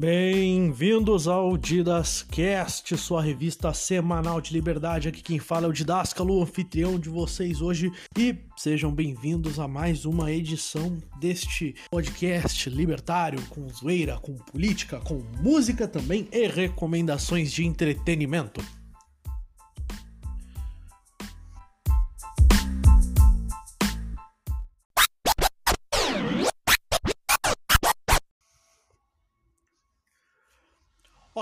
Bem-vindos ao Didascast, sua revista semanal de liberdade. Aqui quem fala é o Didascalo, anfitrião de vocês hoje. E sejam bem-vindos a mais uma edição deste podcast libertário, com zoeira, com política, com música também e recomendações de entretenimento.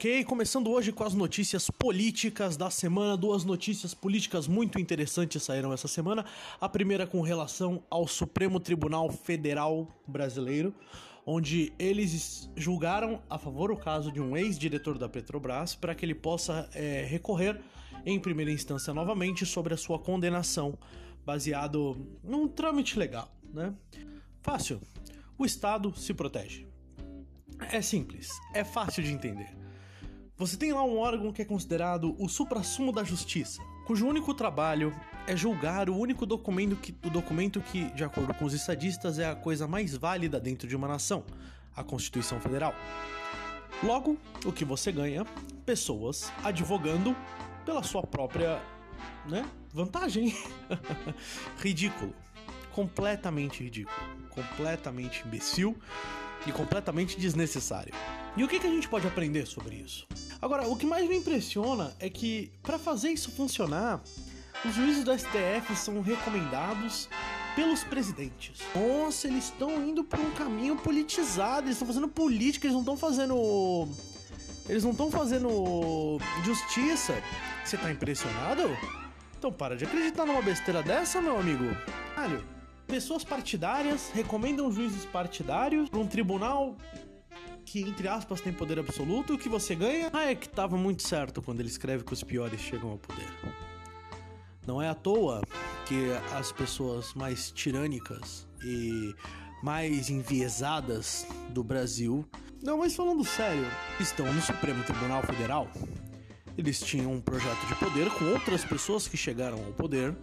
Ok, começando hoje com as notícias políticas da semana. Duas notícias políticas muito interessantes saíram essa semana. A primeira com relação ao Supremo Tribunal Federal Brasileiro, onde eles julgaram a favor o caso de um ex-diretor da Petrobras para que ele possa é, recorrer em primeira instância novamente sobre a sua condenação, baseado num trâmite legal, né? Fácil. O Estado se protege. É simples, é fácil de entender. Você tem lá um órgão que é considerado o suprassumo da justiça, cujo único trabalho é julgar o único documento que, o documento que, de acordo com os estadistas, é a coisa mais válida dentro de uma nação, a Constituição Federal. Logo, o que você ganha? Pessoas advogando pela sua própria, né, vantagem. ridículo. Completamente ridículo. Completamente imbecil e completamente desnecessário. E o que, que a gente pode aprender sobre isso? Agora, o que mais me impressiona é que, para fazer isso funcionar, os juízes do STF são recomendados pelos presidentes. Nossa, eles estão indo por um caminho politizado, eles estão fazendo política, eles não estão fazendo. Eles não estão fazendo justiça. Você tá impressionado? Então para de acreditar numa besteira dessa, meu amigo. Olha, pessoas partidárias recomendam juízes partidários para um tribunal que, entre aspas, tem poder absoluto, o que você ganha ah, é que tava muito certo quando ele escreve que os piores chegam ao poder. Não é à toa que as pessoas mais tirânicas e mais enviesadas do Brasil, não, mas falando sério, estão no Supremo Tribunal Federal. Eles tinham um projeto de poder com outras pessoas que chegaram ao poder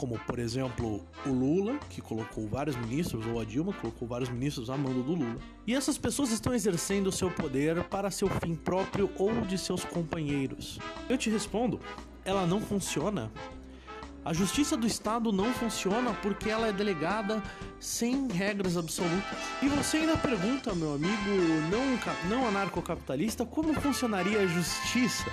como por exemplo o Lula, que colocou vários ministros, ou a Dilma, que colocou vários ministros a mando do Lula. E essas pessoas estão exercendo o seu poder para seu fim próprio ou de seus companheiros. Eu te respondo, ela não funciona. A justiça do Estado não funciona porque ela é delegada sem regras absolutas. E você ainda pergunta, meu amigo não, não anarcocapitalista, como funcionaria a justiça?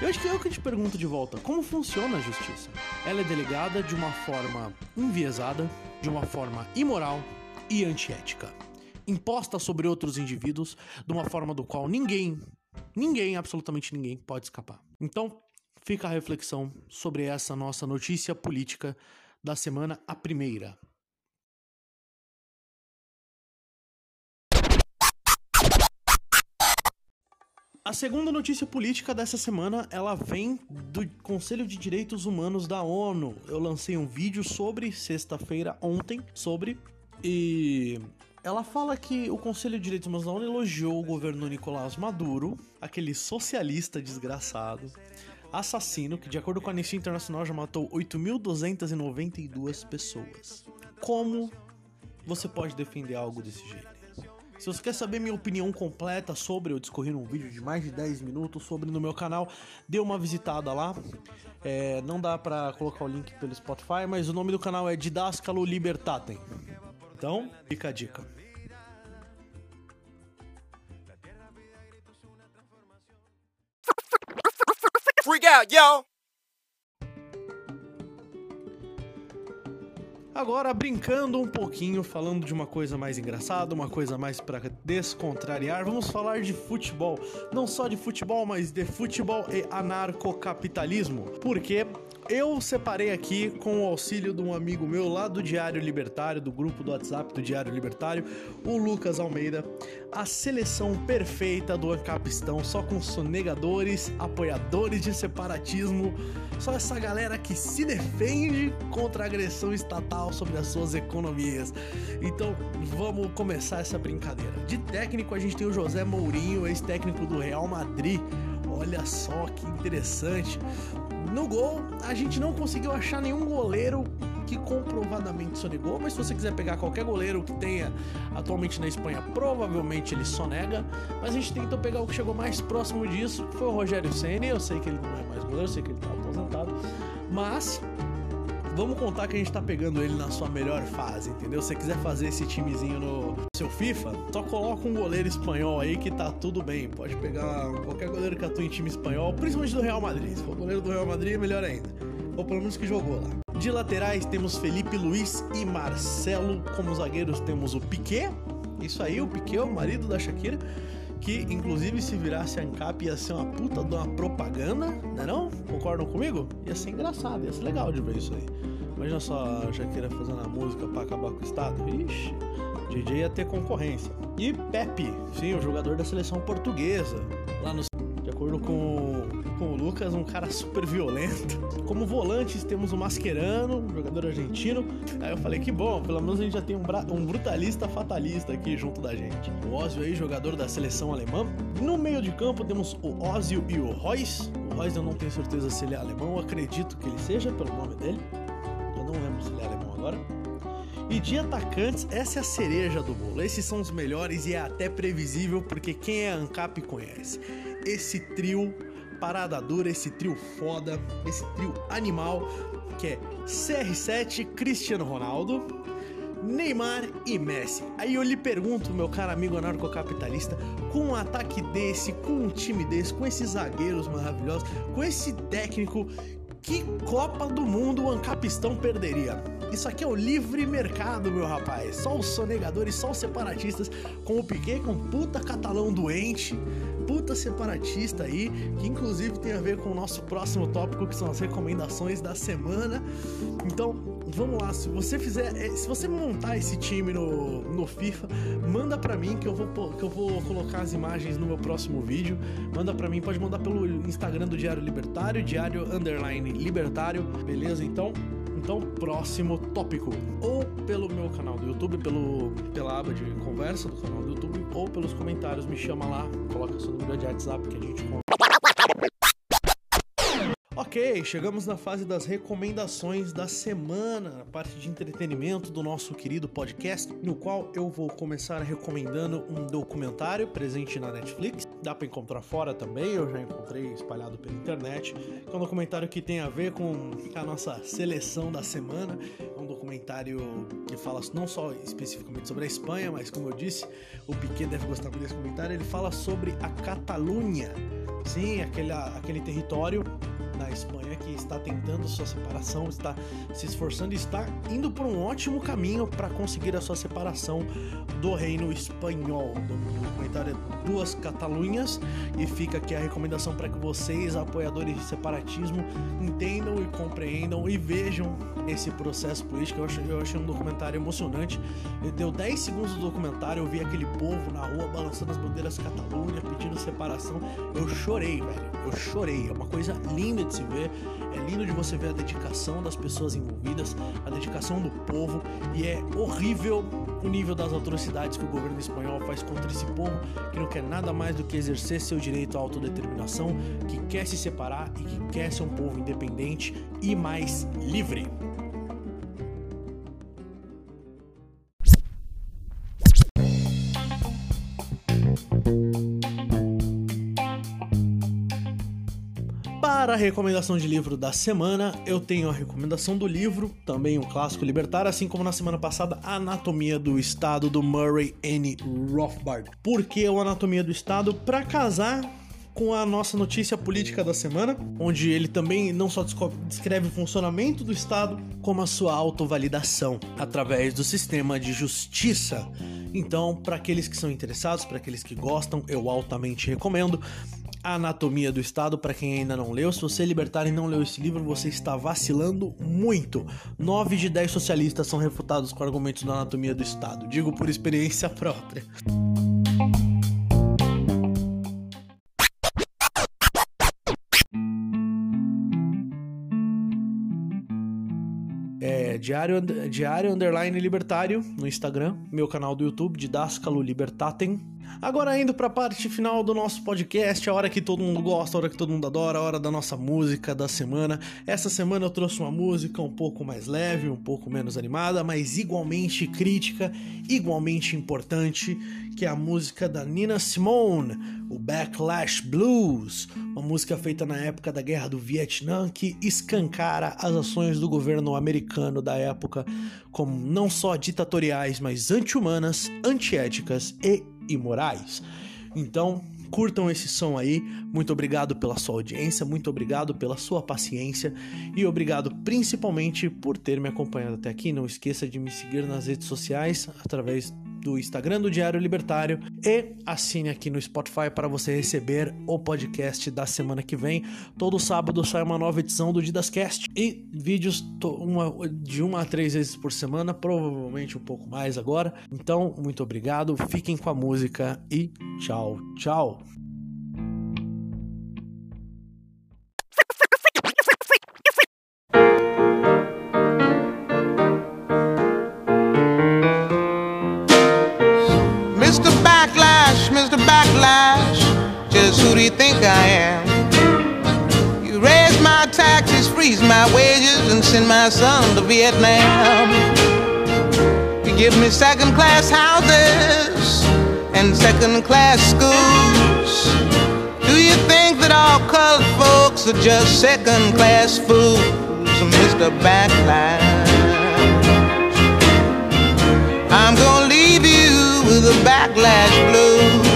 Eu acho que é o que te pergunto de volta: como funciona a justiça? Ela é delegada de uma forma enviesada, de uma forma imoral e antiética, imposta sobre outros indivíduos de uma forma do qual ninguém, ninguém, absolutamente ninguém, pode escapar. Então, fica a reflexão sobre essa nossa notícia política da semana, a primeira. A segunda notícia política dessa semana, ela vem do Conselho de Direitos Humanos da ONU. Eu lancei um vídeo sobre sexta-feira ontem sobre e ela fala que o Conselho de Direitos Humanos da ONU elogiou o governo Nicolás Maduro, aquele socialista desgraçado, assassino que de acordo com a Anistia Internacional já matou 8.292 pessoas. Como você pode defender algo desse jeito? Se você quer saber minha opinião completa sobre, eu discorri num vídeo de mais de 10 minutos sobre no meu canal, dê uma visitada lá. É, não dá pra colocar o link pelo Spotify, mas o nome do canal é Didascalo Libertatem. Então, fica a dica. Freak out, yo! Agora, brincando um pouquinho, falando de uma coisa mais engraçada, uma coisa mais para descontrariar, vamos falar de futebol. Não só de futebol, mas de futebol e anarcocapitalismo. Porque eu separei aqui, com o auxílio de um amigo meu lá do Diário Libertário, do grupo do WhatsApp do Diário Libertário, o Lucas Almeida, a seleção perfeita do Ancapistão, só com sonegadores, apoiadores de separatismo, só essa galera que se defende contra a agressão estatal sobre as suas economias. Então, vamos começar essa brincadeira. De técnico, a gente tem o José Mourinho, ex-técnico do Real Madrid. Olha só que interessante. No gol, a gente não conseguiu achar nenhum goleiro que comprovadamente sonegou, mas se você quiser pegar qualquer goleiro que tenha atualmente na Espanha, provavelmente ele sonega. Mas a gente tentou pegar o que chegou mais próximo disso, que foi o Rogério Ceni. Eu sei que ele não é mais goleiro, eu sei que ele tá aposentado, mas vamos contar que a gente tá pegando ele na sua melhor fase, entendeu? Se você quiser fazer esse timezinho no seu FIFA, só coloca um goleiro espanhol aí que tá tudo bem. Pode pegar qualquer goleiro que atua em time espanhol, principalmente do Real Madrid. Se for goleiro do Real Madrid, é melhor ainda. Ou pelo menos que jogou lá. De laterais temos Felipe Luiz e Marcelo. Como zagueiros temos o Piquet. Isso aí, o Piquet, o marido da Shakira que inclusive se virasse ANCAP ia ser uma puta de uma propaganda, né não? Concordam comigo? Ia ser engraçado, ia ser legal de ver isso aí. Imagina só a Shakira fazendo a música para acabar com o Estado. Ixi, DJ ia ter concorrência. E Pepe, sim, o jogador da seleção portuguesa, lá no acordo com, com o Lucas, um cara super violento. Como volantes, temos o Mascherano, um jogador argentino. Aí eu falei que bom, pelo menos a gente já tem um, um brutalista fatalista aqui junto da gente. O Ozio aí, jogador da seleção alemã. No meio de campo temos o Ozio e o Royce. O Royce eu não tenho certeza se ele é alemão, eu acredito que ele seja pelo nome dele. Eu não lembro se ele é alemão agora. E de atacantes, essa é a cereja do bolo. Esses são os melhores e é até previsível porque quem é ANCAP conhece esse trio parada dura, esse trio foda, esse trio animal que é CR7, Cristiano Ronaldo, Neymar e Messi. Aí eu lhe pergunto, meu caro amigo anarcocapitalista, com um ataque desse, com um time desse, com esses zagueiros maravilhosos, com esse técnico, que Copa do Mundo o Ancapistão perderia? Isso aqui é o livre mercado, meu rapaz. Só os sonegadores, só os separatistas, com o Piquet, com puta catalão doente, puta separatista aí, que inclusive tem a ver com o nosso próximo tópico, que são as recomendações da semana. Então, vamos lá, se você fizer, eh, se você montar esse time no, no FIFA, manda para mim que eu vou que eu vou colocar as imagens no meu próximo vídeo. Manda para mim, pode mandar pelo Instagram do Diário Libertário, Diário Underline Libertário, beleza? Então, então, próximo tópico. Ou pelo meu canal do YouTube, pelo, pela aba de conversa do canal do YouTube, ou pelos comentários. Me chama lá, coloca seu número de WhatsApp que a gente Ok, chegamos na fase das recomendações da semana, a parte de entretenimento do nosso querido podcast, no qual eu vou começar recomendando um documentário presente na Netflix. Dá para encontrar fora também, eu já encontrei espalhado pela internet. É um documentário que tem a ver com a nossa seleção da semana. É um documentário que fala não só especificamente sobre a Espanha, mas como eu disse, o Piquet deve gostar muito desse comentário. Ele fala sobre a Catalunha. Sim, aquele, aquele território na Espanha que está tentando sua separação, está se esforçando está indo por um ótimo caminho para conseguir a sua separação do reino espanhol. O documentário é Duas Catalunhas e fica aqui a recomendação para que vocês, apoiadores de separatismo, entendam e compreendam e vejam esse processo político. Eu achei, eu achei um documentário emocionante. Deu 10 segundos do documentário, eu vi aquele povo na rua balançando as bandeiras Catalunha, pedindo separação. Eu chorei, velho. Eu chorei. É uma coisa linda de se ver. É lindo de você ver a dedicação das pessoas envolvidas, a dedicação do povo. E é horrível o nível das atrocidades que o governo espanhol faz contra esse povo, que não quer nada mais do que exercer seu direito à autodeterminação, que quer se separar e que quer ser um povo independente e mais livre. Para a recomendação de livro da semana, eu tenho a recomendação do livro, também um clássico libertário, assim como na semana passada, Anatomia do Estado, do Murray N. Rothbard. Por que o Anatomia do Estado? Para casar com a nossa notícia política da semana, onde ele também não só descreve o funcionamento do Estado, como a sua autovalidação através do sistema de justiça. Então, para aqueles que são interessados, para aqueles que gostam, eu altamente recomendo. A Anatomia do Estado, para quem ainda não leu. Se você é libertário e não leu esse livro, você está vacilando muito. 9 de 10 socialistas são refutados com argumentos da Anatomia do Estado. Digo por experiência própria. É Diário, Diário Underline Libertário no Instagram, meu canal do YouTube, Didáscalo Libertatem Agora indo para a parte final do nosso podcast, a hora que todo mundo gosta, a hora que todo mundo adora, a hora da nossa música da semana. Essa semana eu trouxe uma música um pouco mais leve, um pouco menos animada, mas igualmente crítica, igualmente importante, que é a música da Nina Simone, o Backlash Blues, uma música feita na época da Guerra do Vietnã que escancara as ações do governo americano da época como não só ditatoriais, mas anti-humanas, antiéticas e imorais. Então, curtam esse som aí. Muito obrigado pela sua audiência, muito obrigado pela sua paciência e obrigado principalmente por ter me acompanhado até aqui. Não esqueça de me seguir nas redes sociais através do Instagram do Diário Libertário e assine aqui no Spotify para você receber o podcast da semana que vem. Todo sábado sai uma nova edição do Didascast e vídeos uma, de uma a três vezes por semana, provavelmente um pouco mais agora. Então, muito obrigado, fiquem com a música e tchau, tchau. Vietnam. You give me second class houses and second class schools. Do you think that all colored folks are just second class fools, Mr. Backlash? I'm gonna leave you with a backlash blues.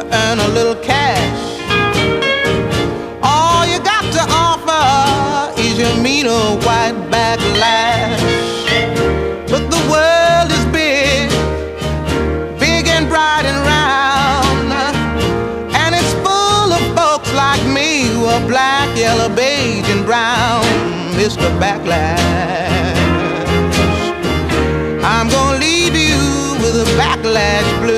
To earn a little cash. All you got to offer is your mean old white backlash. But the world is big, big and bright and round. And it's full of folks like me who are black, yellow, beige, and brown. Mr. Backlash. I'm gonna leave you with a backlash blue.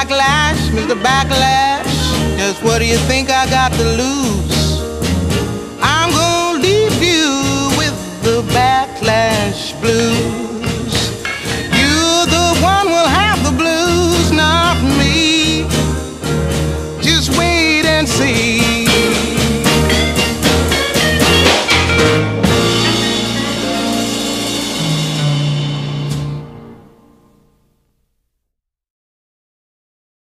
Backlash, Mr. Backlash, just what do you think I got to lose?